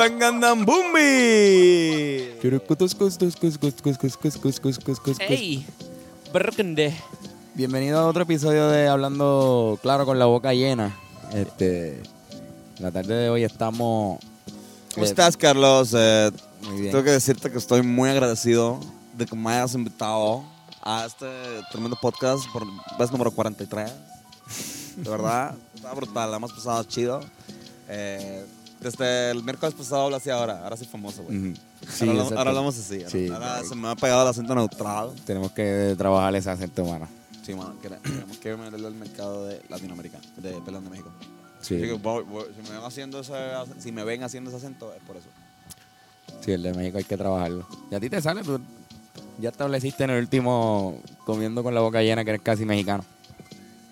Sangandambumbi. ¡Ey! Berkende. Bienvenido a otro episodio de Hablando Claro con la boca llena. Este, la tarde de hoy estamos. ¿Cómo eh, estás, Carlos? Eh, Muy bien. tengo que decirte que estoy muy agradecido de que me hayas invitado a este tremendo podcast por vez número 43. De verdad, está brutal, la hemos pasado chido. Eh, desde el miércoles pasado hablo así ahora, ahora soy famoso, güey. Ujú. Sí, ahora, hablamos- exacto. ahora hablamos así. Sí, ahora se me ha pegado el acento neutral. Tenemos que trabajar ese acento, mano. Sí, mano, quere- tenemos que meterle al mercado de Latinoamérica, de, perdón, de México. Sí, Así que voy- voy- si, me ven haciendo ese, si me ven haciendo ese acento, es por eso. sí, el de México hay que trabajarlo. ¿Y a ti te sale? Tú ya estableciste en el último comiendo con la boca llena que eres casi mexicano.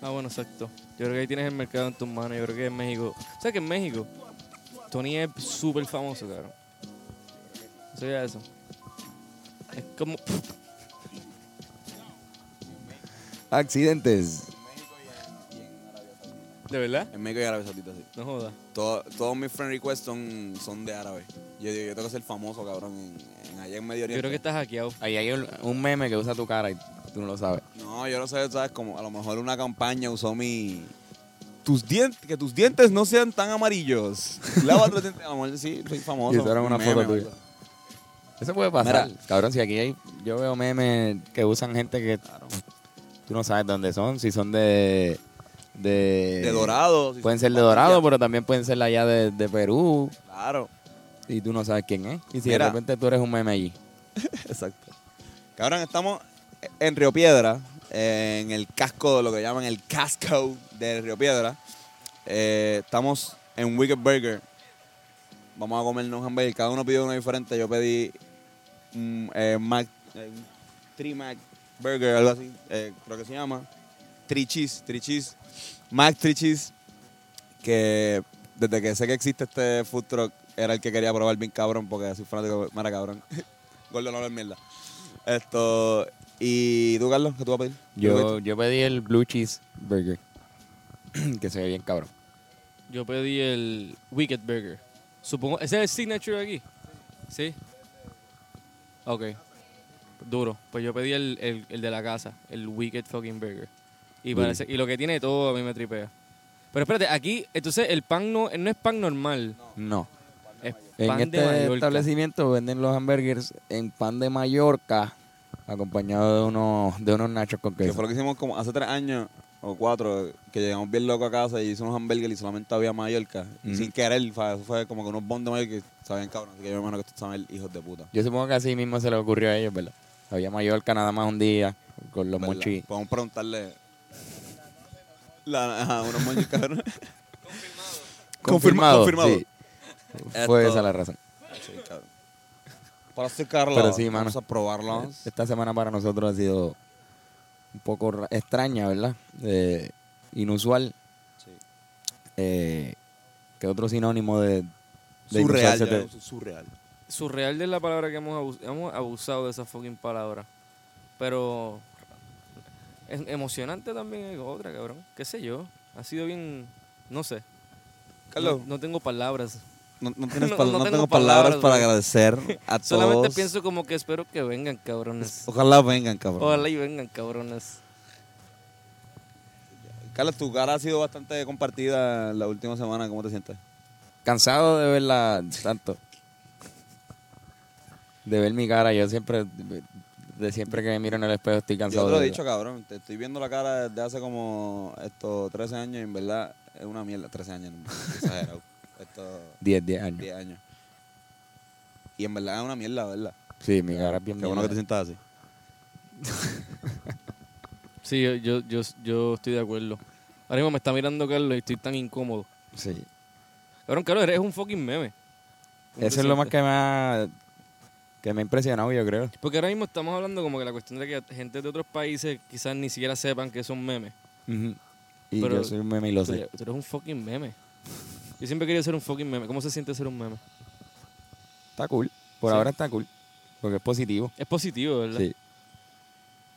Ah, bueno, exacto. Yo creo que ahí tienes el mercado en tus manos. Yo creo que en México. ¿Sabes que en México? Tony es súper famoso, cabrón. ¿Sabías eso? Es como. Accidentes. ¿De verdad? En México y Arabia Saudita, sí. No jodas. Todo- todos mis friend requests son, son de árabe. Yo digo, yo tengo que ser famoso, cabrón, en, en allá en Medio Yo Oriente. creo que estás hackeado. Ahí hay un- un meme que usa tu cara y tú no lo sabes. No, yo no sé, ¿sabes? Como a lo mejor una campaña usó mi... Tus dientes, que tus dientes no sean tan amarillos. Lávate los dientes. A lo mejor sí, soy famoso. Y usaron una Un foto tuya. Eso puede pasar. Mira. Cabrón, si aquí hay, yo veo memes que usan gente que tú no sabes dónde son, si son de... De, De dorado. si Pueden ser de Dorado, pero también pueden ser allá de, de Perú Claro. y tú no sabes quién es. Y si Mira. de repente tú eres un meme allí. Exacto. Cabrón, estamos en Río Piedra, en el casco, lo que llaman el casco de Río Piedra. Eh, estamos en Wicked Burger. Vamos a comernos un hamburger. Cada uno pidió uno diferente. Yo pedí un eh, Mac, eh, Three Mac Burger, algo así, eh, creo que se llama. Three Cheese, Three Cheese. Mac Three Cheese. Que desde que sé que existe este food truck, era el que quería probar bien cabrón, porque soy fanático Mara cabrón. Gordo no es mierda. Esto. ¿Y tú, Carlos? ¿Qué tú vas a pedir? Yo, yo pedí el Blue Cheese Burger, que se ve bien cabrón. Yo pedí el Wicked Burger. Supongo. ¿Ese es el signature de aquí? Sí. Ok. Duro. Pues yo pedí el, el, el de la casa, el Wicked fucking Burger. Y, parece, y lo que tiene todo a mí me tripea. Pero espérate, aquí, entonces el pan no, no es pan normal. No. Es En pan de este Mallorca. establecimiento venden los hamburgers en pan de Mallorca, acompañado de unos, de unos nachos con Que queso. fue lo que hicimos como hace tres años o cuatro, que llegamos bien locos a casa y hicimos hamburgues y solamente había Mallorca. Sin querer, fue, fue como que unos bons de Mallorca que sabían cabrón. Así que yo me imagino que estos saben hijos de puta. Yo supongo que así mismo se le ocurrió a ellos, ¿verdad? Había Mallorca nada más un día con los ¿verdad? monchis. Podemos preguntarle. La, ajá, unos monchis, cabrón. Confirmado, confirmado. Sí. Fue esa la razón. Sí, cabrón. Para hacer Carlos, Pero sí, vamos a probarlos. Esta semana para nosotros ha sido un poco ra- extraña, ¿verdad? Eh, inusual. Sí. Eh, que otro sinónimo de, de Surreal, inusarse ya, te- surreal. Surreal es la palabra que hemos, abus- hemos abusado de esa fucking palabra. Pero es emocionante también es otra, cabrón. ¿Qué sé yo? Ha sido bien, no sé. Carlos, No, no tengo palabras. No, no tienes no- pal- no no tengo tengo palabras palabras, para güey. agradecer a Solamente todos. pienso como que espero que vengan, cabrones. Ojalá vengan, cabrón. Ojalá y vengan, cabrones. Carlos, tu cara ha sido bastante compartida la última semana. ¿Cómo te sientes? Cansado de verla tanto. De ver mi cara. Yo siempre, de siempre que me miro en el espejo estoy Yo cansado te lo he dicho, cabrón. Te estoy viendo la cara desde hace como estos 13 años y en verdad es una mierda. 13 años, no, exagerado. Estos 10, 10 años. 10 años. Y en verdad es una mierda, ¿verdad? Sí, mi cara es bien Qué bueno que te sientas así. Sí, yo, yo, yo, yo estoy de acuerdo. Ahora mismo me está mirando Carlos y estoy tan incómodo. Sí. Cabrón, Carlos, eres un fucking meme. ¿Cómo te Eso es lo más que me ha, que me ha impresionado, yo creo. Porque ahora mismo estamos hablando como que la cuestión de que gente de otros países quizás ni siquiera sepan que son memes. Y Pero yo soy un meme y lo Tú sé. tú eres un fucking meme. Yo siempre he querido ser un fucking meme. ¿Cómo se siente ser un meme? Está cool. Por Sí. ahora está cool. Porque es positivo. Es positivo, ¿verdad? Sí.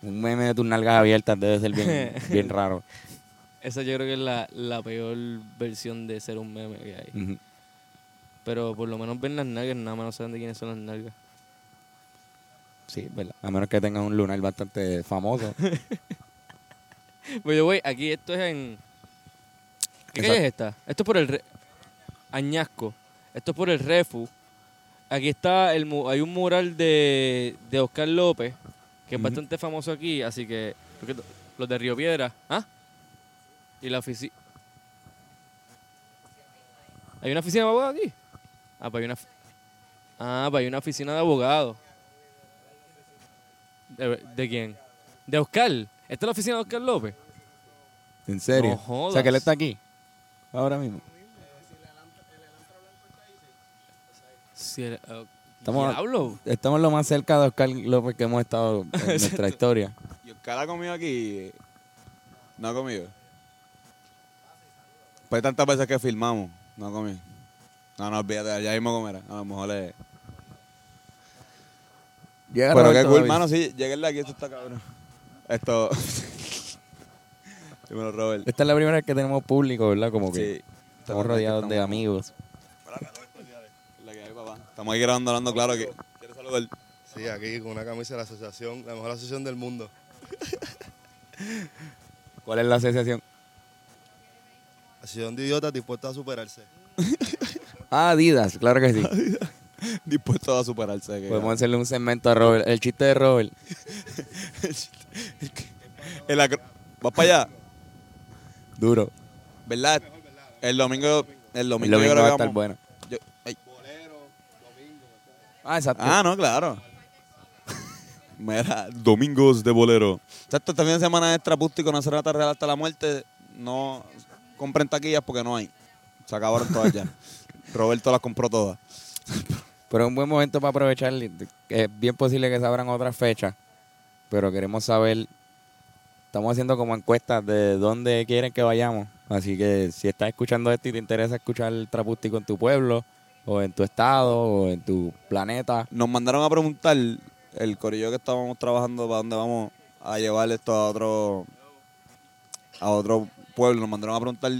Un meme de tus nalgas abiertas debe ser bien, bien raro. Esa yo creo que es la, la peor versión de ser un meme que hay. Ujú. Pero por lo menos ven las nalgas, nada más no saben de quiénes son las nalgas. Sí, ¿verdad? A menos que tengan un lunar bastante famoso. Oye, güey, aquí esto es en. ¿Qué calle es esta? Esto es por el. Re- Añasco. Esto es por el Refu. Aquí está. el Hay un mural de, de Oscar López, que es bastante famoso aquí, así que. Los de Río Piedra. ¿Ah? Y la oficina. ¿Hay una oficina de abogados aquí? Ah, pues hay una. Ah, pues hay una oficina de abogados. ¿De, de quién? ¿De Oscar? ¿Esta es la oficina de Oscar López? ¿En serio? No. O sea, que él está aquí. Ahora mismo. El- eh, Estamos- Diablo. Estamos lo más cerca de Oscar López que hemos estado en nuestra historia. Y Oscar ha comido aquí. No ha comido. Pues tantas veces que filmamos, no ha comido. No, no, olvídate, ya mismo comerá. A lo mejor es. Llega Pero qué cool, David. mano, sí, lleguenle aquí, esto está cabrón. Esto. Dímelo, Robert. Esta es la primera vez que tenemos público, ¿verdad? Como que Sí. estamos rodeados de amigos. Estamos aquí grabando, hablando claro que. ¿Quieres saludar? Sí, aquí con una camisa de la asociación, la mejor asociación del mundo. ¿Cuál es la asociación? Asociación de idiotas dispuestos a superarse. Ah, Adidas, claro que sí. Dispuesto a superarse. que- Podemos hacerle un segmento a Robert. El chiste de Robert. El ¿Vas para allá? Duro. ¿Verdad? El domingo. El El domingo, domingo yo creo va a estar bueno. Ah, exacto. Ah, no, claro. Mira, domingos de bolero. Exacto, este fin de semana extra pústico, no será real hasta la muerte. No compren taquillas porque no hay. Se acabaron todas ya. Roberto las compró todas. Pero es un buen momento para aprovechar. Es bien posible que se abran otras fechas. Pero queremos saber. Estamos haciendo como encuestas de dónde quieren que vayamos. Así que si estás escuchando esto y te interesa escuchar el trapústico en tu pueblo, o en tu estado, o en tu planeta, Nos mandaron a preguntar el corillo que estábamos trabajando para dónde vamos a llevar esto a otro a otro pueblo. Nos mandaron a preguntar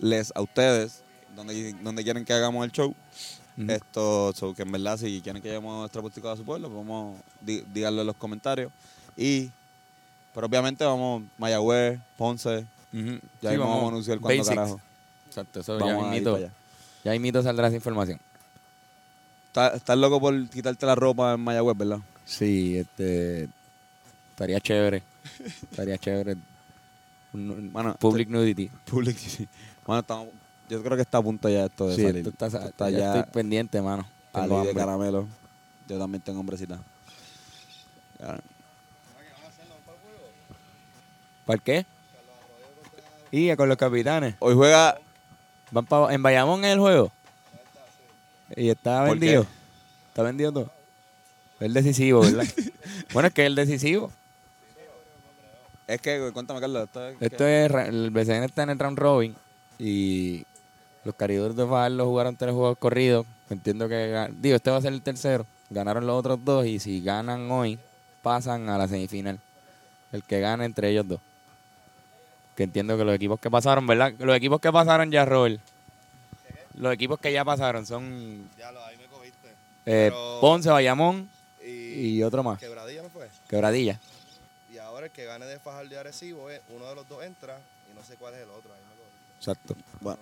les a ustedes dónde, dónde quieren que hagamos el show. Esto, so, que en verdad, si quieren que llevemos nuestra pústico a su pueblo, pues vamos, di- díganlo en los comentarios. Y, pero obviamente vamos Mayagüez, Ponce, Ujú. ya Sí, mismo vamos a anunciar cuándo carajo. Exacto, eso Vamos ya a ir mismito, para allá. Ya mismito saldrá esa información. Está- Estás loco por quitarte la ropa en Mayagüez, ¿verdad? Sí, este. Estaría chévere. Estaría chévere. Bueno, public nudity. Public. Bueno, estamos, yo creo que está a punto ya esto de Sí, salir. esto está, Esto está ya ya estoy pendiente, mano. Ali de caramelo. Yo también tengo hombrecita. ¿Para qué? Y con los capitanes. Hoy juega Van pa- en Bayamón es el juego. Y está ¿Por vendido. Está vendido todo. El decisivo, ¿verdad? bueno, es que el decisivo. Es que, cuéntame, Carlos. Esto es, Esto es, ra- el BCN está en el round robin y los caridores de Fajardo jugaron tres juegos corridos. Entiendo que, digo, este va a ser el tercero. Ganaron los otros dos y si ganan hoy, pasan a la semifinal. El que gane entre ellos dos. Que entiendo que los equipos que pasaron, ¿verdad? Los equipos que pasaron ya, Robert. Los equipos que ya pasaron son Ya lo, ahí me cogiste. eh, Pero- Ponce, Bayamón Y, y otro más. Quebradilla no fue. Quebradilla. Y ahora el que gane de Fajardo y Arecibo, eh, uno de los dos entra y no sé cuál es el otro. Ahí me cogiste. Exacto. Bueno,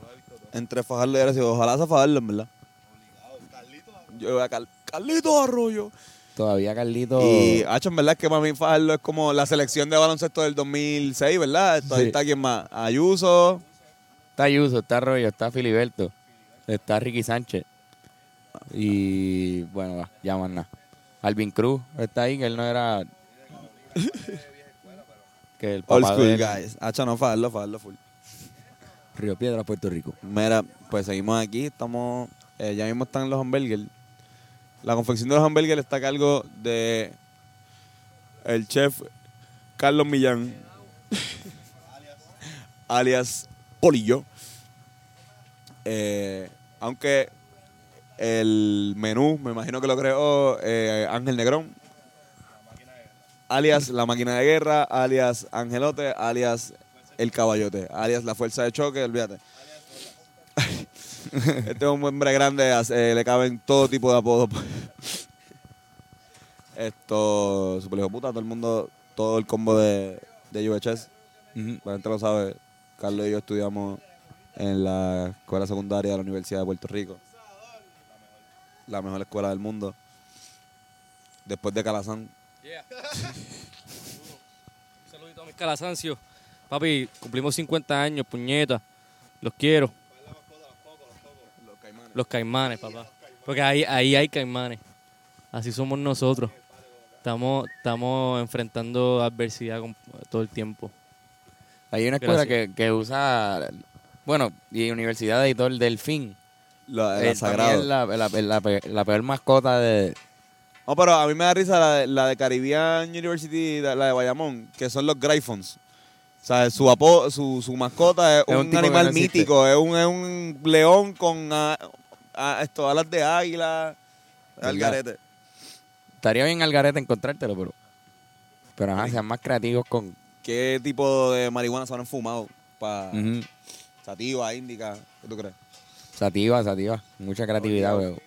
No entre Fajardo y Arecibo. Ojalá sea Fajardo, en verdad. Carlitos, Yo voy a Carlitos Arroyo. Todavía Carlito. Y, Hacho, en verdad es que para mí Fajardo es como la selección de baloncesto del 2006, ¿verdad? Esto- Ahí Sí. está quien más. Ayuso. Está Ayuso, está Arroyo, está Filiberto, está Ricky Sánchez. Y bueno, va, ya más nada. Alvin Cruz está ahí, que él no era. que el Old papá school de él, guys. No Fajardo, Fajardo full. Río Piedra, Puerto Rico. Mira, pues seguimos aquí, estamos, eh, ya mismo están los hamburgers. La confección de los hamburgers está a cargo de el chef Carlos Millán, alias Polillo. Eh, aunque el menú, me imagino que lo creó eh, Ángel Negrón, alias La Máquina de Guerra, alias Angelote, alias El Caballote, alias La Fuerza de Choque, olvídate. este es un hombre grande, hace- le caben todo tipo de apodos. Esto, super hijo puta, todo el mundo, todo el combo de, de UHS. La gente lo sabe, Carlos y yo estudiamos en la escuela secundaria de la Universidad de Puerto Rico. La mejor escuela del mundo. Después de Calazán. Yeah. Un saludito a mis calasancios. Papi, cumplimos 50 años, puñeta. Los quiero. Los caimanes, papá. Porque ahí, ahí hay caimanes. Así somos nosotros. Estamos, estamos enfrentando adversidad con- todo el tiempo. Hay una escuela que, que usa, bueno, y Universidad de el Delfín. La, Eh, la Sagrado. la, la, la pe- la peor mascota de... No, pero a mí me da risa la de, la de Caribbean University, la de Bayamón, que son los Gryphons. O sea, su, apo- su, su mascota es, Es un animal no mítico, es un, es un león con esto, alas de águila, al ¿Verdad? garete. Estaría bien al garete encontrártelo, pero... Pero ajá, sean más creativos con... ¿Qué tipo de marihuana se han fumado? Para. Sativa, índica, ¿qué tú crees? Sativa, sativa. Mucha creatividad, weón.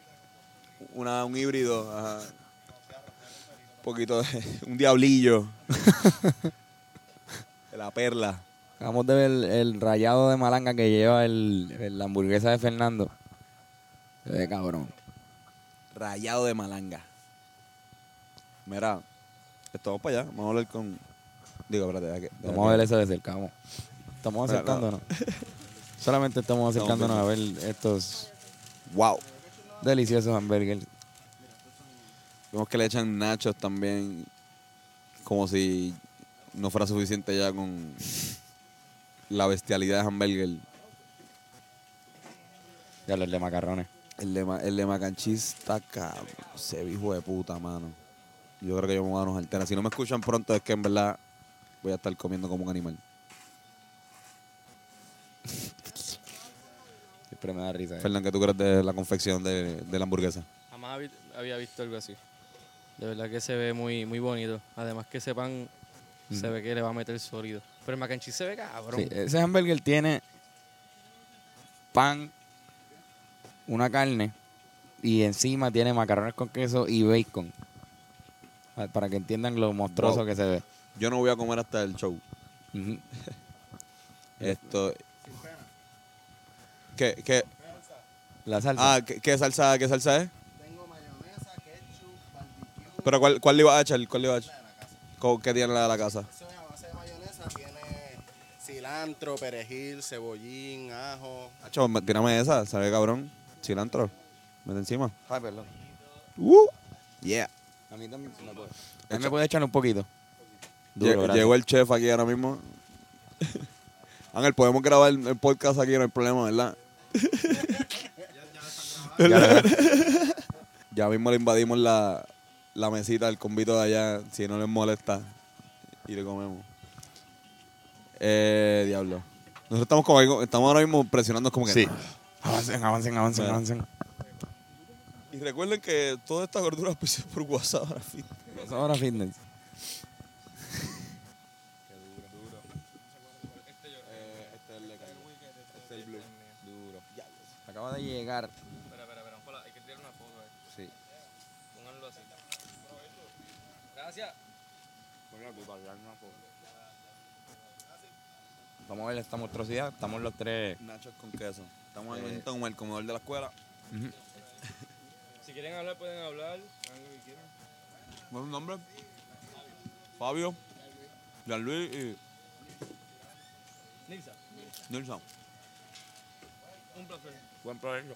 Una, un híbrido, ajá. Un poquito de, un diablillo. de la perla. Acabamos de ver el, el rayado de malanga que lleva el, el- la hamburguesa de Fernando. Se ve cabrón. Rayado de malanga. Mira, estamos para allá. Vamos a hablar con. Digo, espérate, que- Vamos a ver eso de cerca, vamos. Estamos acercándonos. Solamente estamos acercándonos a ver estos Wow. deliciosos hamburgues. Vemos que le echan nachos también. Como si no fuera suficiente ya con la bestialidad de hamburger. Ya los de macarrones. El de, ma- el de mac and cheese está cabrón. Se hijo de puta, mano. Yo creo que yo me voy a unos alternas. Si no me escuchan pronto es que en verdad voy a estar comiendo como un animal. Siempre me da risa. eh. Fernán, ¿qué tú crees de la confección de, de la hamburguesa? Jamás había visto algo así. De verdad que se ve muy, muy bonito. Además que ese pan se ve que le va a meter sólido. Pero el mac and cheese se ve cabrón. Sí, ese hamburger tiene pan, una carne y encima tiene macarrones con queso y bacon. Pa- Para que entiendan lo monstruoso Wow. que se ve. Yo no voy a comer hasta el show. Esto. ¿Qué, qué? La salsa. Ah, ¿qué, qué salsa, ¿qué salsa es? Tengo mayonesa, ketchup, barbecue. ¿Pero cuál, cuál le iba a echar? ¿Cuál le iba a echar? ¿Cómo- ¿Qué tiene la de la casa? Eso es a base de mayonesa, tiene cilantro, perejil, cebollín, ajo. Hacho, me- tírame esa, ¿sabe cabrón? Cilantro. Mete encima. Ay, perdón. Uh, yeah. A mí también me puede. A mí me puede echar un poquito. Duro. Llegó el chef aquí ahora mismo. Ángel, podemos grabar el, el podcast aquí, no hay problema, ¿verdad? Ya, mismo le invadimos la, la mesita del convito de allá, si no les molesta, y le comemos. Eh, diablo. Nosotros estamos como ahí- estamos ahora mismo presionando como que... Sí. Avancen, avancen, avancen, Bueno. avancen. Y recuerden que toda esta gordura es auspiciada por WhatsApp ahora sí. Eso ahora fitness. este es el Este es el blue. Duro. Acaba de llegar. Espera, espera, espera. Hola, hay que tirar una foto. eh. Sí. Pónganlo así. Gracias. Vamos a ver esta monstruosidad. Estamos los tres. Nachos con queso. Estamos Eh. en como el comedor de la escuela. Si quieren hablar, pueden hablar. Hagan lo que quieran. ¿Cuál es su nombre? Fabio, Jean-Louis y Nilsa, Nilsson. Un placer. Buen provecho.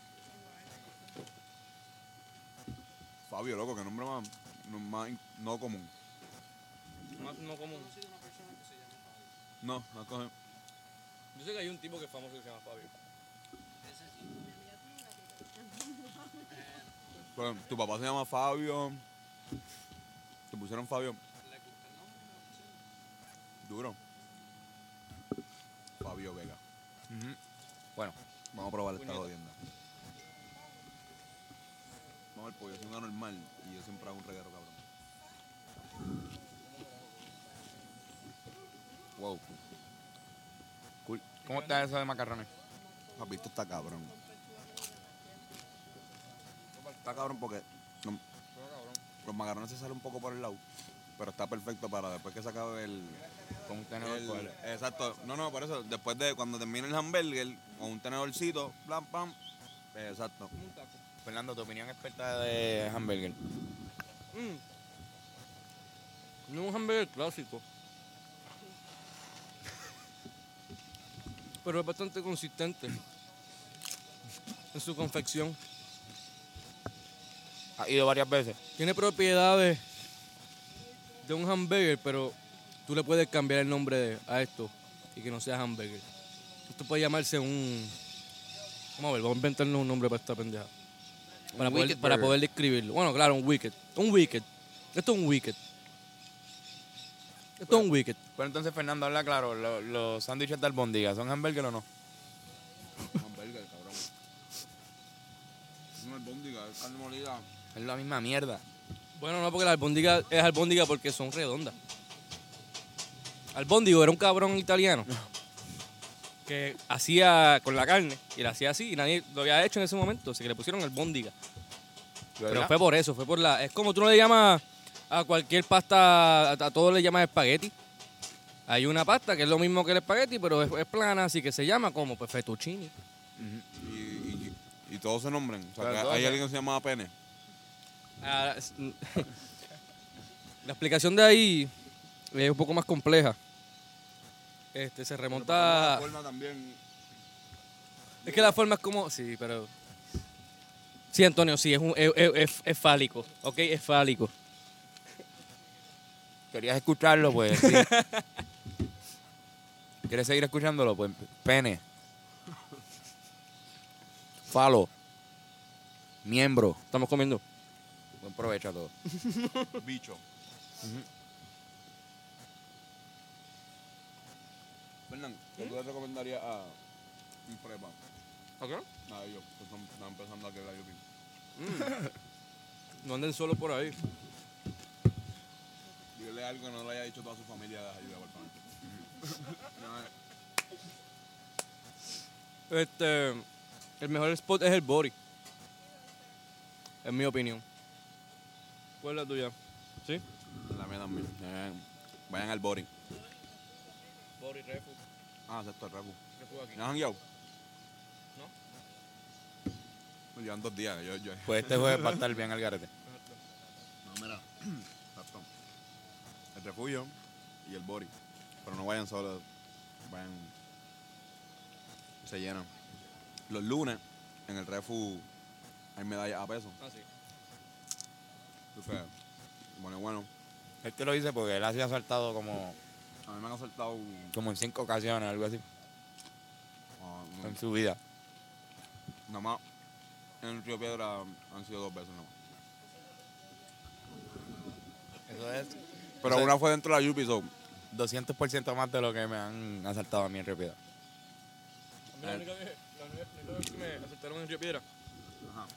Fabio, loco, que nombre más, no, más no común. Más no común. No, no coge. Yo sé que hay un tipo que es famoso que se llama Fabio. Pues, tu papá se llama Fabio. Te pusieron Fabio. Duro. Fabio Vega. Bueno, Vamos a probar esta jodienda. Vamos a ver, pues yo soy un anormal y yo siempre hago un reguero, cabrón. wow. Cool. ¿Cómo está eso de macarrones? Papi, esto está cabrón. Está cabrón porque los, los macarrones se salen un poco por el lado, pero está perfecto para después que se acabe el... Con un tenedor. el- exacto. No, no, por eso, después de cuando termine el hamburger, con un tenedorcito, pam, pam. Exacto. Fernando, tu opinión experta de hamburger. Mm. No es un hamburger clásico. Pero es bastante consistente en su confección. Ha ido varias veces. Tiene propiedades de un hamburger, pero tú le puedes cambiar el nombre a esto y que no sea hamburger. Esto puede llamarse un... Vamos a ver, vamos a inventarnos un nombre para esta pendeja. Para, poder, para poder describirlo. Bueno, claro, un wicked. Un wicked. Esto es un wicked. Esto es un wicked. Pero entonces, Fernando, habla claro. lo- ¿Los sándwiches de albóndiga son hamburger o no? Hamburger, cabrón. Es una albóndiga, es carne molida. Es la misma mierda. Bueno, no, porque la albóndiga es albóndiga porque son redondas. Albóndigo era un cabrón italiano que hacía con la carne y la hacía así y nadie lo había hecho en ese momento, así que le pusieron albóndiga. Pero fue por eso, fue por la... Es como tú no le llamas a cualquier pasta, a, a todo le llamas espagueti. Hay una pasta que es lo mismo que el espagueti, pero es, es plana, así que se llama como pues, fettuccine. Y, y, y todos se nombran. O sea, que todos hay alguien que se llama Pene. Ah, la explicación de ahí es un poco más compleja. Este, se remonta... La forma también. Es que la forma es como. Sí, pero. Sí, Antonio, sí, es, un, es, es- es- es fálico. ¿Ok? Es fálico. ¿Querías escucharlo? Pues sí. ¿Quieres seguir escuchándolo? Pues pene. Falo. Miembro. Estamos comiendo. Buen provecho a todos. Bicho. Fernán, ¿qué tú le recomendarías a un prepa? ¿Ok? A ellos que están, están empezando a que la UP. No anden solo por ahí. Dile algo que no le haya dicho toda su familia de ayuda, por favor. Este. El mejor spot es el Bori. En mi opinión. ¿Cuál es la tuya? ¿Sí? La mía también. Eh, vayan al Bori. Bori, Refu. Ah, acepto el Refu. Refu aquí. ¿No han guiado? No. Me llevan dos días. Yo, yo. Pues este jueves va a estar bien al garete. No, mira. Exacto. El refugio y el Bori. Pero no vayan solos. Vayan. Se llenan. Los lunes, en el refu, hay medallas a peso. Ah, sí. Entonces, bueno, bueno. Él te lo dice porque él ha sido asaltado como, A mí me han asaltado un- como en cinco ocasiones, algo así, ah, en su vida. nada más. En el Río Piedra han sido dos veces nomás. Eso es Pero Eso es- una fue dentro de la Yupi, so, 200% más de lo que me han asaltado a mí en Río Piedra. A mí la única vez, la única- la única vez que me aceptaron en Río Piedra,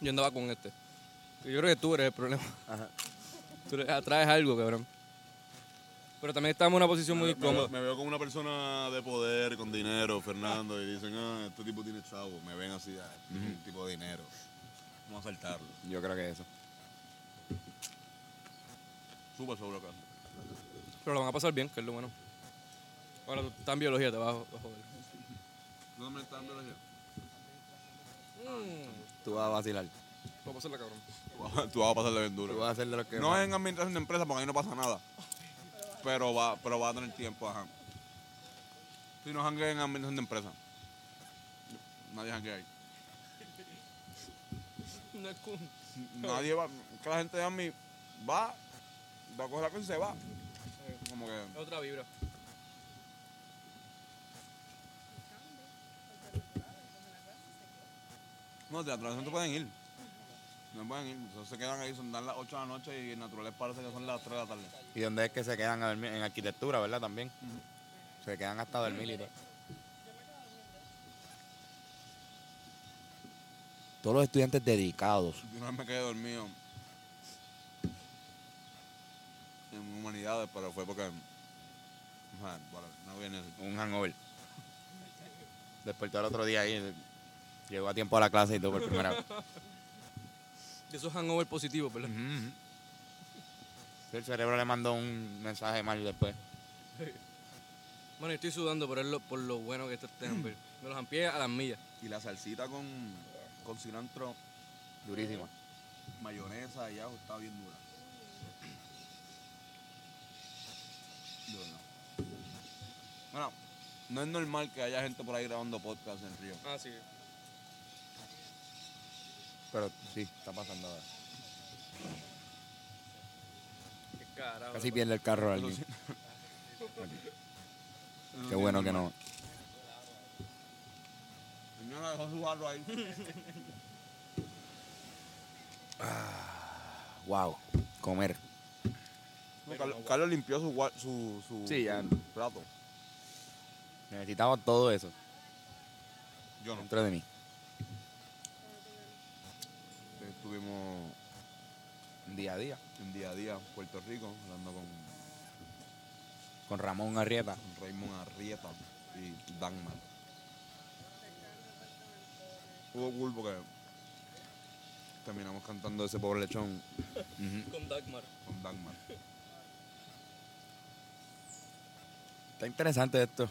yo andaba con este. Yo creo que tú eres el problema. Tú eres- atraes algo, cabrón. Pero también estamos en una posición muy me, me veo, cómoda. me veo como una persona de poder, con dinero, Fernando, y dicen, ah, este tipo tiene chavo. Me ven así, ah, este tipo de dinero. Vamos a saltarlo. Yo creo que eso. Súper seguro que sí. Pero lo van a pasar bien, que es lo bueno. Ahora tú estás en biología, te vas a vas joder. ¿Tú también estás en biología? Mm, Tú vas a vacilar. voy a pasarla, cabrón. Tú vas- Tú vas a pasarle bien duro. Tú vas a hacer de lo que No es en administración de empresas porque ahí no pasa nada. Pero va, pero va a tener tiempo, ajá. Si no janguea en administración de empresas. Nadie janguea ahí. No es cool. Nadie va. Que la gente de AMI va, va a coger la cosa y se va. Como que. Es otra vibra. No, de atrás no te pueden ir. No pueden ir. Entonces se quedan ahí, son las 8 de la noche y en naturales parece que son las 3 de la tarde. ¿Y dónde es que se quedan a dormir? En arquitectura, ¿verdad? También. Se quedan hasta dormir y todo. Todos los estudiantes dedicados. Yo vez me quedé dormido en humanidades, pero fue porque. Bueno, no viene así. Un hangover. Despertó el otro día ahí. Llegó a tiempo a la clase y todo por primera vez. De esos hangover positivos, ¿verdad? El cerebro le mandó un mensaje mal después. Bueno, yo estoy sudando por, lo, por lo bueno que está este hamburger. Me los amplié a las millas. Y la salsita con, con cilantro, Durísima. mayonesa y ajo está bien dura. Bueno, no es normal que haya gente por ahí grabando podcast en Río. Ah, sí. Pero sí, está pasando ahora. Qué carajo. Casi pierde el carro alguien. Qué bueno que no. Señora dejó su jarro ahí. Wow. Comer. No, Carlos, Carlos limpió su, su, su, Sí, ya. su plato. Necesitaba todo eso Yo no. dentro de mí. Estuvimos Día a día. en día a día en Puerto Rico hablando con, Con Ramón Arrieta. con Raymond Arrieta y Dagmar. Hubo cool porque terminamos cantando ese pobre lechón Ujú. Con Dagmar. con Dagmar. Está interesante esto.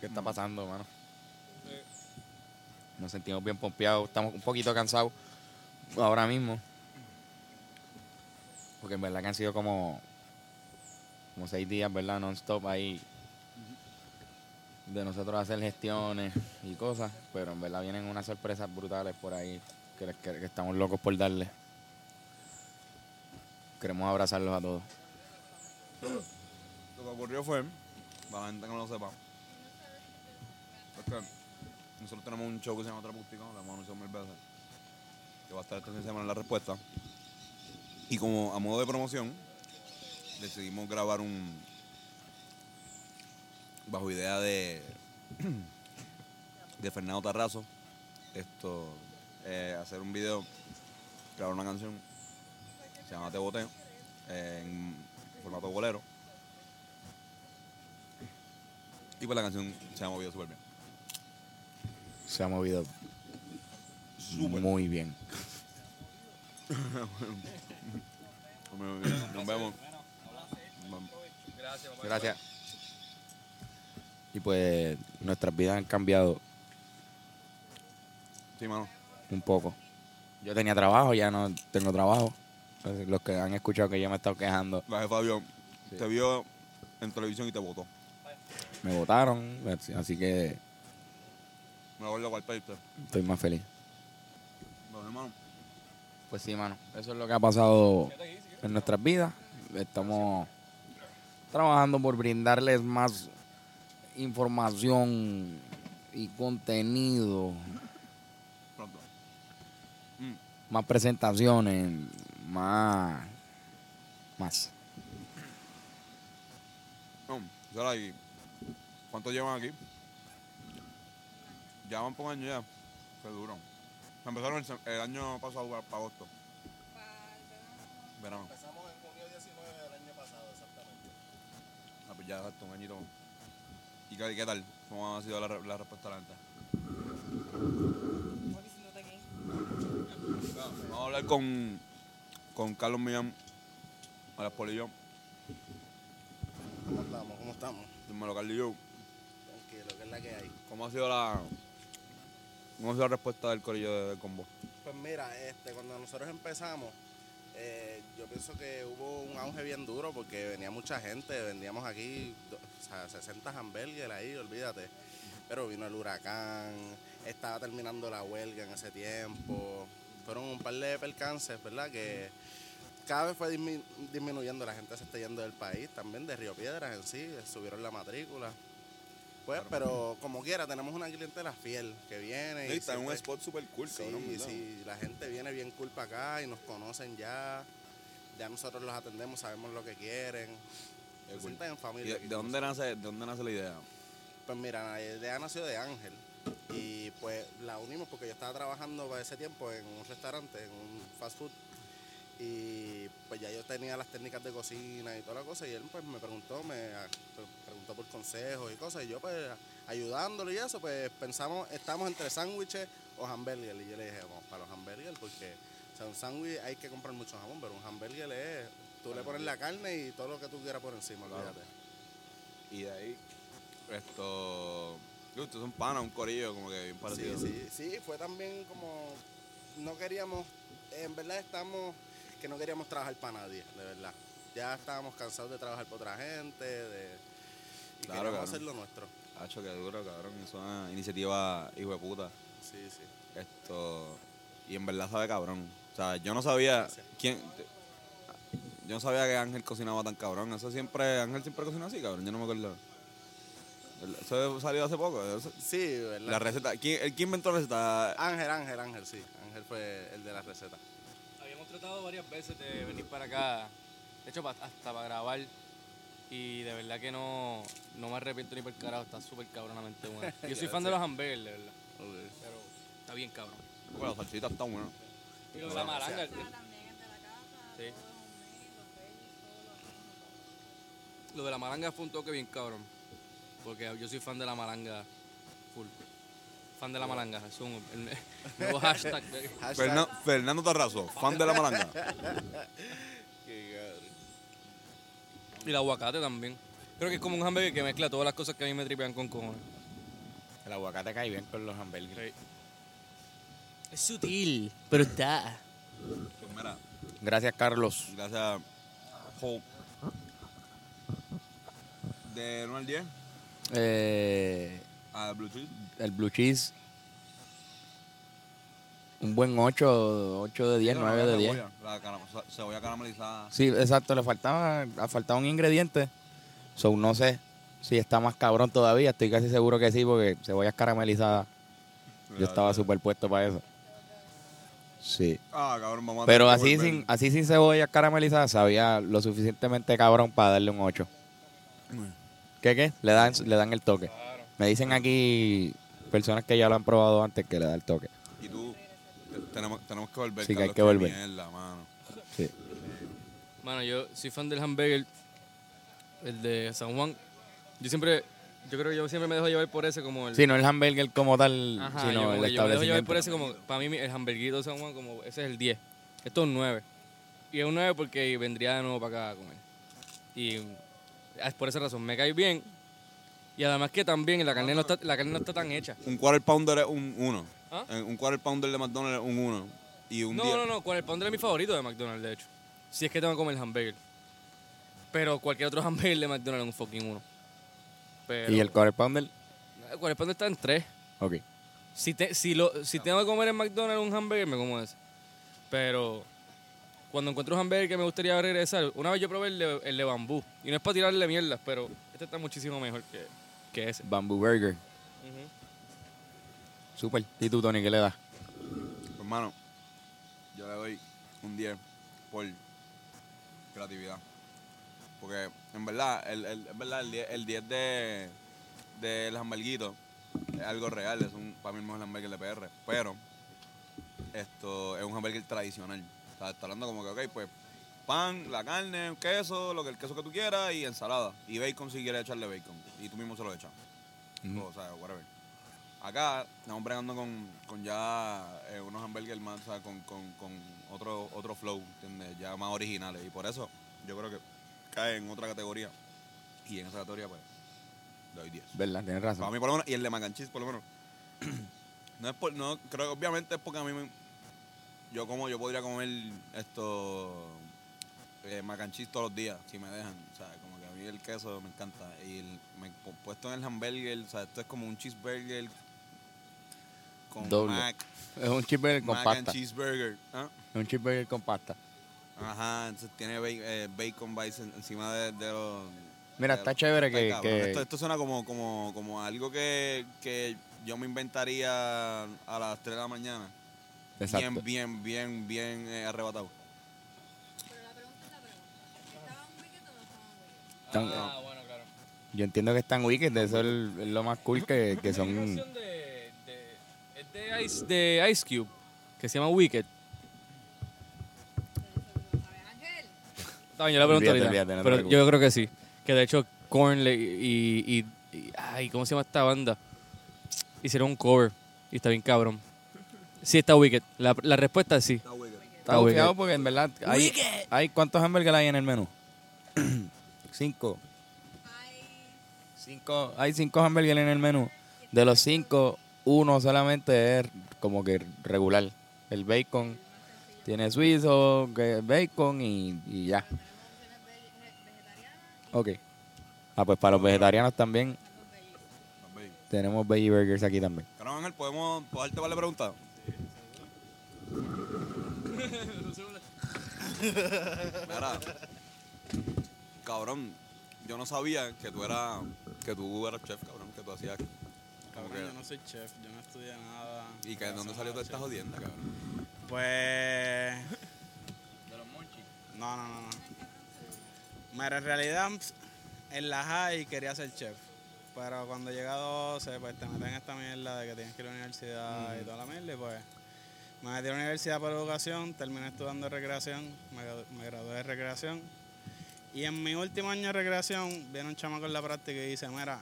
¿Qué está Mm. pasando, mano? Nos sentimos bien pompeados. Estamos un poquito cansados ahora mismo. Porque en verdad que han sido como, como seis días, ¿verdad? Non-stop ahí. De nosotros hacer gestiones y cosas. Pero en verdad vienen unas sorpresas brutales por ahí. Que, que- estamos locos por darle. Queremos abrazarlos a todos. Lo que ocurrió fue, para la gente que no lo sepa, nosotros tenemos un show que se llama Trapústico, lo hemos anunciado mil veces, que va a estar este fin de semana la respuesta. Y como a modo de promoción, decidimos grabar un. bajo idea de. de Fernando Tarrazo. Esto. eh, hacer un video, grabar una canción, se llama Te Boteo, en formato bolero. Y pues la canción se ha movido súper bien. Se ha movido Súper. muy bien. Nos vemos. Gracias. Y pues nuestras vidas han cambiado Sí, mano. un poco. Yo tenía trabajo, ya no tengo trabajo. Entonces, Los que han escuchado que yo me he estado quejando, La jefa vio, Sí. te vio en televisión y te votó. me votaron, así que Me cuál pediste. estoy más feliz. Hermano. Pues sí, mano. Eso es lo que ha pasado en nuestras vidas. Estamos trabajando por brindarles más información y contenido, Pronto. Mm. más presentaciones, más... Más. No, Sara, ¿y ¿Cuánto llevan aquí? Ya van por año ya. Fue duro. Empezaron el, el año pasado para agosto. Verano. Empezamos en junio 19 del año pasado, exactamente. Ah, pues ya exacto, un añito. ¿Y qué, qué tal? ¿Cómo ha sido la, la respuesta de la gente? Vamos a hablar con, con Carlos Millán, a las Polillo, ¿Cómo estamos? ¿Cómo estamos? dímelo Carlillo. Tranquilo, que es la que hay. ¿Cómo ha sido la, cómo sido la respuesta del corillo de, combo? Pues mira, este, cuando nosotros empezamos, eh, yo pienso que hubo un auge bien duro porque venía mucha gente, vendíamos aquí o sea, 60 hamburgues ahí, olvídate. Pero vino el huracán, estaba terminando la huelga en ese tiempo. Fueron un par de percances, ¿verdad? Que cada vez fue dismi- disminuyendo, la gente se está yendo del país, también de Río Piedras en sí, subieron la matrícula. Pues, pero como quiera, tenemos una clientela fiel que viene. y está en un spot super cool, Sí, cabrón. la gente viene bien cool para acá y nos conocen ya. Ya nosotros los atendemos, sabemos lo que quieren. Se cool. sienten en ¿Y familia. de, dónde nace, de dónde nace la idea? Pues mira, la idea nació de Ángel. Y pues la unimos porque yo estaba trabajando para ese tiempo en un restaurante, en un fast food. Y pues ya yo tenía las técnicas de cocina y toda la cosa. Y él pues me preguntó, me ah, pre- preguntó por consejos y cosas. Y yo pues ayudándolo y eso, pues pensamos, estamos entre sándwiches o hamburgues. Y yo le dije, vamos para los hamburgues porque o sea, un sándwich hay que comprar mucho jamón, pero un hamburger es. Tú le pones la carne y todo lo que tú quieras por encima, Claro. olvídate. Y de ahí, esto. Digo, Ustedes son panas, un corillo, como que bien Sí, parecido. sí, sí, fue también como. No queríamos. En verdad estamos. Que no queríamos trabajar para nadie, de verdad. Ya estábamos cansados de trabajar para otra gente, de. Y Claro, queríamos hacer lo nuestro. Hacho, que duro, cabrón. Es una iniciativa hijo de puta. Sí, sí. Esto. Y en verdad sabe cabrón. O sea, yo no sabía. Gracias. quién Yo no sabía que Ángel cocinaba tan cabrón. Eso siempre. Ángel siempre cocinó así, cabrón. Yo no me acuerdo. Eso salió hace poco. Eso- Sí, ¿verdad? La receta. ¿Quién, ¿Quién inventó la receta? Ángel, Ángel, Ángel, sí. Ángel fue el de la receta. Habíamos tratado varias veces de venir para acá, de hecho hasta para grabar, y de verdad que no, no me arrepiento ni por carajo, está súper cabronamente bueno. Yo soy fan de los hamburgers, de verdad, pero está bien cabrón. Bueno, la salsita está buena. Y lo de la casa, Sí. los lo de la malanga fue un toque bien cabrón, porque yo soy fan de la malanga full. Fan de la malanga, es un el, nuevo hashtag. de- Hashtag- Fernan- Fernando Tarrazo, fan de la malanga. Qué y el aguacate también. Creo que es como un hamburger que mezcla todas las cosas que a mí me tripean con cojones. El aguacate cae bien con los hamburgues. Es sutil, pero está. Pues mira, Gracias, Carlos. gracias. Hope. De 1 al 10, Eh, a Bluetooth. El blue cheese. Un buen 8, 8 de 10, 9 de 10. La cara- cebolla caramelizada. Sí, exacto, le faltaba, le faltaba un ingrediente. So, no sé si está más cabrón todavía. Estoy casi seguro que sí, porque cebollas caramelizadas. Yo estaba súper puesto para eso. Sí. Ah, cabrón, a Pero así volver. sin, así sin cebollas caramelizadas, sabía lo suficientemente cabrón para darle un 8. ¿Qué qué? Le dan, le dan el toque. Me dicen aquí personas que ya lo han probado antes que le da el toque. Y tú, te- tenemos, tenemos que volver. Sí, que hay que volver. Mierda, mano. Sí. Mano, yo soy fan del hamburger, el de San Juan. Yo siempre, yo creo que yo siempre me dejo llevar por ese como el... Sí, no el hamburger como tal, Ajá, sino yo, el que yo me dejo llevar establecimiento. por ese como, para mí el hamburguito de San Juan, como ese es el 10. Esto es un 9. Y es un 9 porque vendría de nuevo para acá a comer. Y es por esa razón, me cae bien. Y además que también la carne no está, la carne no está tan hecha. Un quarter pounder es un 1. ¿Ah? Un quarter pounder de McDonald's es un 1. Y un No, 10. no, no, el pounder es mi favorito de McDonald's, de hecho. Si es que tengo que comer hamburger. Pero cualquier otro hamburger de McDonald's es un fucking 1. Pero ¿Y el quarter pounder? el quarter pounder está en 3. Ok. Si, te- si, lo, si tengo que comer en McDonald's un hamburger, me como ese. Pero cuando encuentro un hamburger que me gustaría regresar, una vez yo probé el de, el de bambú. Y no es para tirarle mierdas, pero este está muchísimo mejor que, que ese. Bamboo Burger. Super. ¿Y tú, Tony, qué le das? Hermano, yo le doy un 10 por creatividad. Porque en verdad, el, el, es verdad, el 10, el 10 de del hamburguito es algo real, es un, para mí el mejor hamburger de PR. Pero esto es un hamburger tradicional. O sea, está hablando como que, ok, pues pan, la carne, queso, lo que el queso que tú quieras y ensalada. Y bacon si quieres echarle bacon. Y tú mismo se lo echas. O sea, whatever. Acá estamos bregando con, con ya eh, unos hamburgers más, o sea, con, con, con otro, otro flow, ¿entiendes? Ya más originales. Y por eso yo creo que cae en otra categoría. Y en esa categoría, pues, le doy 10. ¿Verdad? Tienes razón. Para mí, por lo menos, y el de mac and cheese, por lo menos. no es por, no, creo que obviamente es porque a mí me, yo como, yo podría comer esto, eh, mac and cheese todos los días, si me dejan. Como a mí el queso me encanta. Y el, me, pu- puesto en el hamburger, o sea, esto es como un cheeseburger con Doble. mac, Es un cheeseburger con mac and cheeseburger. ¿ah? Es un cheeseburger con pasta. Ajá, entonces tiene ba- eh, bacon bites encima de, de los... Mira, de- está chévere que... Esto, esto suena como, como, como algo que, que yo me inventaría a las 3 de la mañana. Exacto. Bien, bien, bien, bien eh, arrebatado. Pero la pregunta es la pregunta. ¿Estaban wicked o no estaban wicked? Están- Ah, bueno, claro. Yo entiendo que están wicked, eso es, el- es lo más cool que, que Hay una son... de, de, es de Ice, de Ice Cube que se llama Wicked. Está bien, yo la pregunto Olvídate, ahorita. olvídate, no pero yo creo que sí. Que de hecho, Korn y, y, y- Ay, ¿cómo se llama esta banda? Hicieron un cover y está bien cabrón. Sí, está Wicked. La, la respuesta es sí. Está wicked. Está wicked. bufiado porque en verdad hay, hay ¿cuántos hamburgues hay en el menú? cinco. Hay Cinco, hay cinco hamburgues en el menú. De los cinco, uno solamente es como que regular. El bacon tiene suizo, bacon y, y ya. Ok. Ah, pues para los vegetarianos también tenemos veggie burgers aquí también. Cabrón Ángel, ¿podemos ¿puedo darte? Mira, cabrón, yo no sabía que tú eras que tú eras chef, cabrón, que tú hacías Cabrón, que yo no soy chef, yo no estudié nada. y que de dónde salió toda esta jodienda, cabrón. Pues. No, no, no, no. Mira, en realidad en la high quería ser chef. Pero cuando llega a 12, pues te meten en esta mierda de que tienes que ir a la universidad y toda la mierda. Y pues me metí a la universidad por educación, terminé estudiando recreación, me gradué de recreación. Y en mi último año de recreación viene un chamaco en la práctica y dice, mira,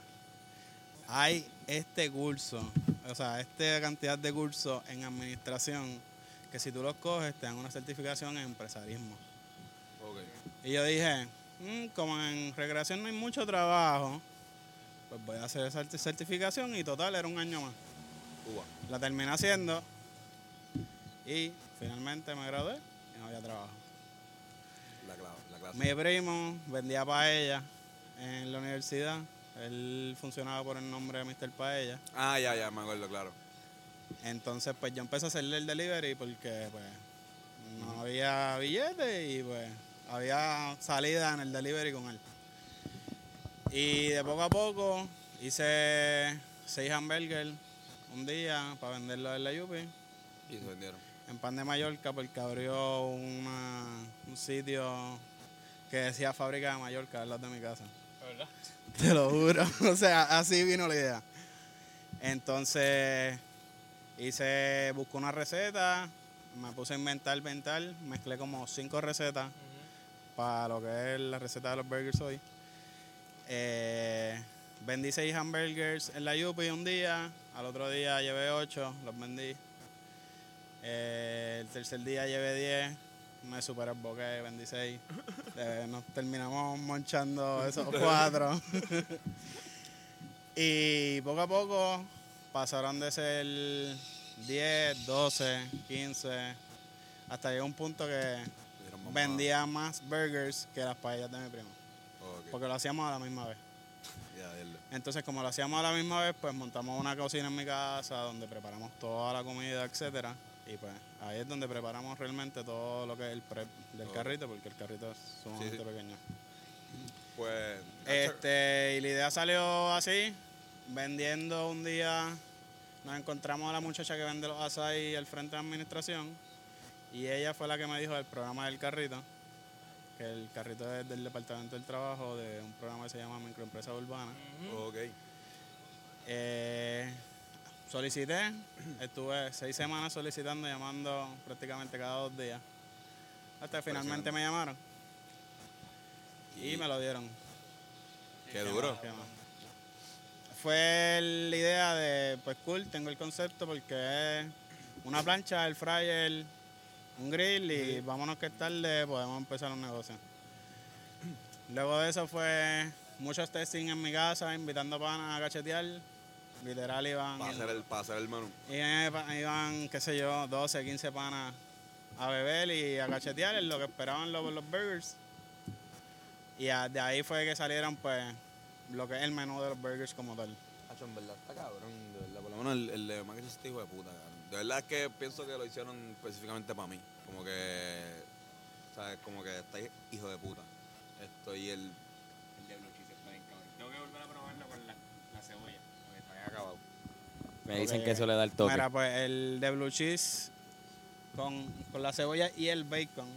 hay este curso, o sea, esta cantidad de cursos en administración que si tú los coges te dan una certificación en empresarismo. Y yo dije, "Mm, como en recreación no hay mucho trabajo, pues voy a hacer esa certi- certificación y total era un año más. La terminé haciendo y finalmente me gradué y no había trabajo. La, clave, la clase. Mi primo vendía paella en la universidad. Él funcionaba por el nombre de Mr. Paella. Ah, ya, ya, me acuerdo, claro. Entonces, pues yo empecé a hacerle el delivery porque, pues, no había billete y, pues, había salida en el delivery con él. Y de poco a poco hice seis hamburgers un día para venderlo en la Yupi. Y se vendieron. En Pan de Mallorca porque abrió una, un sitio que decía fábrica de Mallorca al lado de mi casa. Te lo juro. o sea, así vino la idea. Entonces hice, busqué una receta, me puse a inventar, inventar, mezclé como cinco recetas para lo que es la receta de los burgers hoy. Eh, vendí seis hamburgers en la Yupi un día, al otro día llevé ocho, los vendí. Eh, el tercer día llevé 10, me superé el boque, vendí 6. nos terminamos monchando esos cuatro. y poco a poco pasaron de ser 10, 12, 15, hasta llegó un punto que vendía más burgers que las paellas de mi primo. Porque lo hacíamos a la misma vez. Entonces, como lo hacíamos a la misma vez, pues montamos una cocina en mi casa donde preparamos toda la comida, etcétera. Y pues ahí es donde preparamos realmente todo lo que es el prep del carrito, porque el carrito es sumamente Sí, sí. pequeño. Pues, Este, y la idea salió así, vendiendo un día, nos encontramos a la muchacha que vende los açaí al frente de administración, y ella fue la que me dijo del programa del carrito, que el carrito es del Departamento del Trabajo, de un programa que se llama Microempresa Urbana. ok. Eh, solicité, estuve seis semanas solicitando, llamando prácticamente cada dos días. Hasta que finalmente me llamaron y me lo dieron. Qué duro. ¿Qué más? Fue la idea de, pues cool, tengo el concepto porque es una plancha, el fryer, un grill y vámonos que tarde, podemos empezar un negocio. Luego de eso fue muchos testing en mi casa, invitando panas a cachetear. Literal iban, Para hacer el, hacer el menú. iban, iban, qué sé yo, 12, 15 panas a beber y a cachetear en lo que esperaban los, los burgers. Y a- de ahí fue que salieron pues lo que es el menú de los burgers como tal. Hacho, en verdad está cabrón, de verdad. Por lo menos el, el de Mac este hijo de puta, cabrón. De verdad es que pienso que lo hicieron específicamente para mí. Como que, ¿sabes? Como que está hijo de puta. Esto y. El acabado. Me dicen que eso le da el toque. Mira, pues el de blue cheese con, con la cebolla y el bacon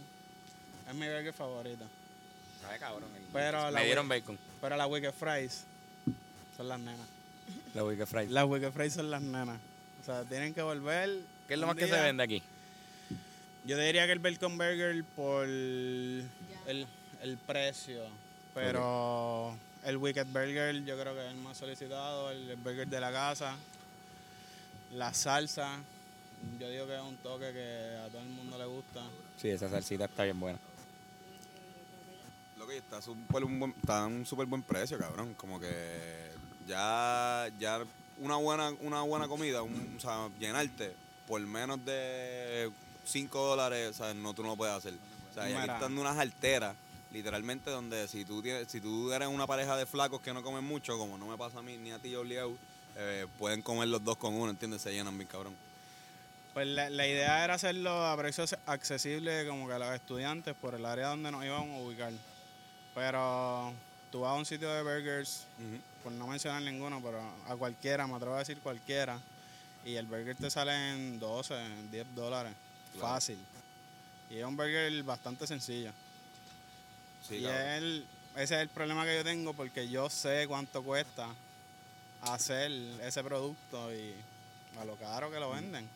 es mi burger favorito. Sabe cabrón el Pero la Me dieron bacon. Pero las Wicked Fries son las nenas. La Wicked Fried. Las Wicked Fries son las nenas. O sea, tienen que volver. ¿Qué es lo más que se vende aquí? Yo diría que el bacon burger por el, el precio. Pero el Wicked Burger yo creo que es el más solicitado. El, burger de la casa. La salsa. yo digo que es un toque que a todo el mundo le gusta. Sí, esa salsita está bien buena. Lo que está súper un buen, está a un súper buen precio, cabrón. Como que ya, ya una buena, una buena comida, un- o sea, llenarte por menos de 5 dólares, o sea, no tú no lo puedes hacer. O sea, y aquí Mira. están dando unas alteras, literalmente, donde si tú tienes, si tú eres una pareja de flacos que no comen mucho, como no me pasa a mí ni a ti obligado, eh, pueden comer los dos con uno, ¿entiendes? Se llenan bien, cabrón. Pues la, la idea era hacerlo a precios accesibles como que a los estudiantes por el área donde nos íbamos a ubicar. Pero tú vas a un sitio de burgers, Ujú. por no mencionar ninguno, pero a cualquiera, me atrevo a decir cualquiera, y el burger te sale en 12, en 10 dólares, Claro. fácil. Y es un burger bastante sencillo. Sí, y el- ese es el problema que yo tengo porque yo sé cuánto cuesta hacer ese producto y a lo caro que lo venden.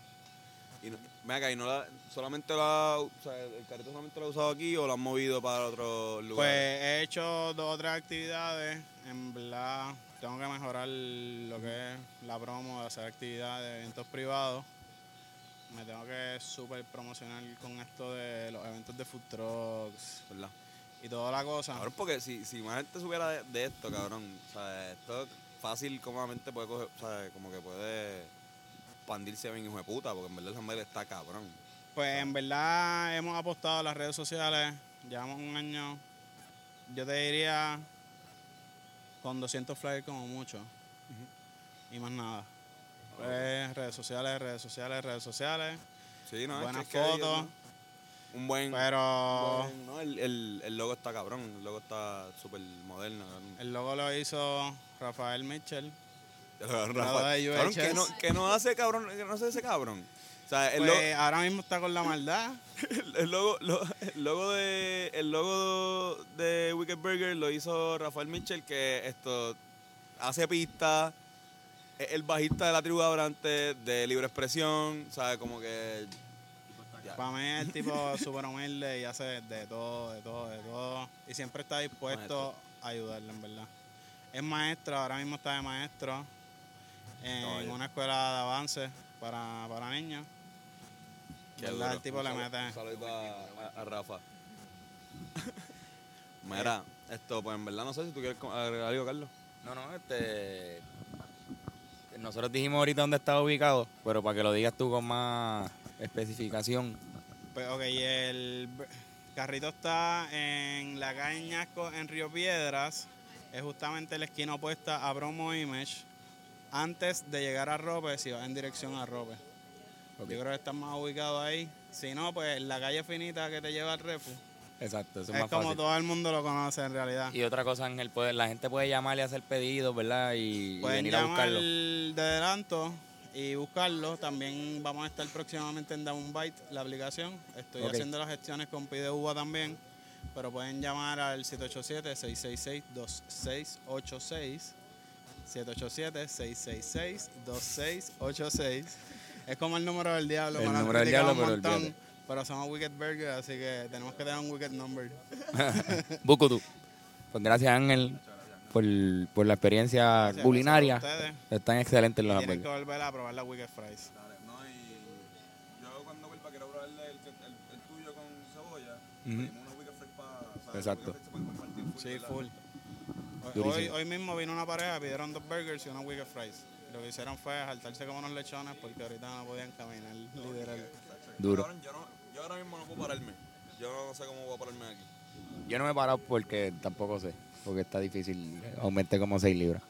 Y no, acá, y no la, solamente la, o sea, el carrito solamente lo ha usado aquí o lo han movido para otro Pues lugar. he hecho dos o tres actividades. En verdad, tengo que mejorar lo que es la promo de hacer actividades de eventos privados. Me tengo que súper promocionar con esto de los eventos de food trucks ¿verdad? Y toda la cosa. Cabrón, porque si, si más gente supiera de, de esto, cabrón, o sea, esto fácil, cómodamente puede coger, o sea, como que puede expandirse bien hijo de puta, porque en verdad el hamburger está cabrón. Pues en verdad hemos apostado a las redes sociales. Llevamos un año, yo te diría, con 200 flyers como mucho. Y más nada. Pues, redes sociales, redes sociales, redes sociales. Sí, no, es buenas que- es que fotos. Un buen, Pero buen- no, el, el, el logo está cabrón, el logo está súper moderno. el logo lo hizo Rafael Mitchell. Ya lo agarró Grado Rafa. de Cabrón, UHS. que no, que no hace cabrón, que no hace ese cabrón. O sea, el, Pues ahora mismo está con la maldad. el, logo, lo- el logo de el logo de Wicked Burger lo hizo Rafael Mitchell, que esto hace pista, es el bajista de la tribu Abrante de libre expresión, ¿sabes? Como que ya. Para mí es el tipo súper humilde y hace de todo, de todo, de todo. Y siempre está dispuesto a ayudarle, en verdad. Es maestro, ahora mismo está de maestro en una escuela de avance para, para niños. Qué ¿Verdad? duro. El tipo Un le mete. Un saludito a, a- a Rafa. Mira, esto, pues en verdad no sé si tú quieres agregar algo, Carlos. No, no, este. Nosotros dijimos ahorita dónde estaba ubicado, pero para que lo digas tú con más especificación. Pues, ok, el carrito está en la calle Ñasco, en Río Piedras. Es justamente la esquina opuesta a Promo Image. Antes de llegar a Rope, si vas en dirección a Rope. Yo creo que está más ubicado ahí. Si no, pues la calle finita que te lleva al Refu. Exacto, eso es, Es más como fácil. todo el mundo lo conoce en realidad. Y otra cosa, Ángel, puede, la gente puede llamarle a hacer pedidos, ¿verdad? Y, y venir a llamar buscarlo. de adelanto y buscarlo. También vamos a estar próximamente en Downbite, la aplicación. Estoy haciendo las gestiones con Pide Uva también. Pero pueden llamar al 787-666-2686. 787-666-2686. Es como el número del diablo. El número del diablo, pero montón, olvídate. Pero somos Wicked Burger, así que tenemos que tener un Wicked Number. Bukutu. Pues gracias, Ángel, por, por la experiencia Gracias, culinaria. gracias. Están excelentes los Tienen que hamburgues. volver a probar la Wicked Fries. No, y yo cuando vuelva quiero probarle el, el, el tuyo con cebolla. Ujú. Pedimos una Wicked Fries para... Exacto. Sí, full. Hoy, hoy, hoy mismo vino una pareja, pidieron dos burgers y una Wicked Fries. Lo que hicieron fue saltarse como unos lechones porque ahorita no podían caminar, literal. Duro. Yo, no, yo ahora mismo no puedo pararme. Yo no sé cómo voy a pararme aquí. Yo no me he parado porque tampoco sé, porque está difícil. Aumenté como 6 libras.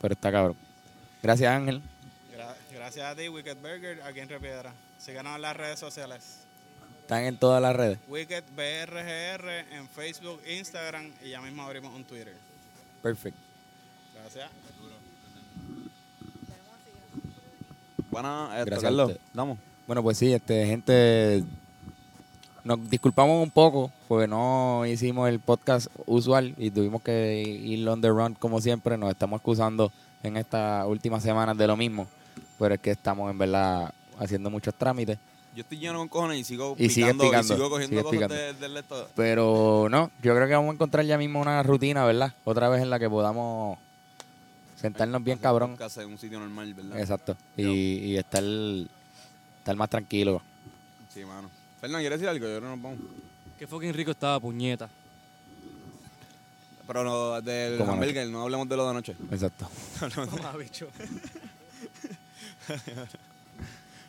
Pero está cabrón. Gracias, Ángel. Gra- gracias a ti, Wicked Burger, aquí en Repiedra. Síganos en las redes sociales. Están en todas las redes. Wicked BRGR en Facebook, Instagram y ya mismo abrimos un Twitter. Perfecto. Gracias. Buenas, esto, Gracias a Carlos. Bueno, pues sí, este, gente, nos disculpamos un poco porque no hicimos el podcast usual y tuvimos que ir on the run como siempre. Nos estamos excusando en estas últimas semanas de lo mismo, pero es que estamos en verdad haciendo muchos trámites. Yo estoy lleno con cojones y sigo Y picando, picando, y sigo cogiendo cosas de- del. Pero no, yo creo que vamos a encontrar ya mismo una rutina, ¿verdad? Otra vez en la que podamos sentarnos bien cabrón. Casa en un sitio normal, ¿verdad? Exacto. Y, y estar, estar estar más tranquilo. Sí, mano. Fernán, ¿quieres decir algo? Yo creo que nos vamos. Qué fucking rico estaba, puñeta. Pero no, del hamburger, no hablemos de lo de anoche. Exacto. Mamá, bicho.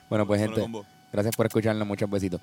Bueno, pues Bueno, gente, gracias por escucharnos. Muchos besitos.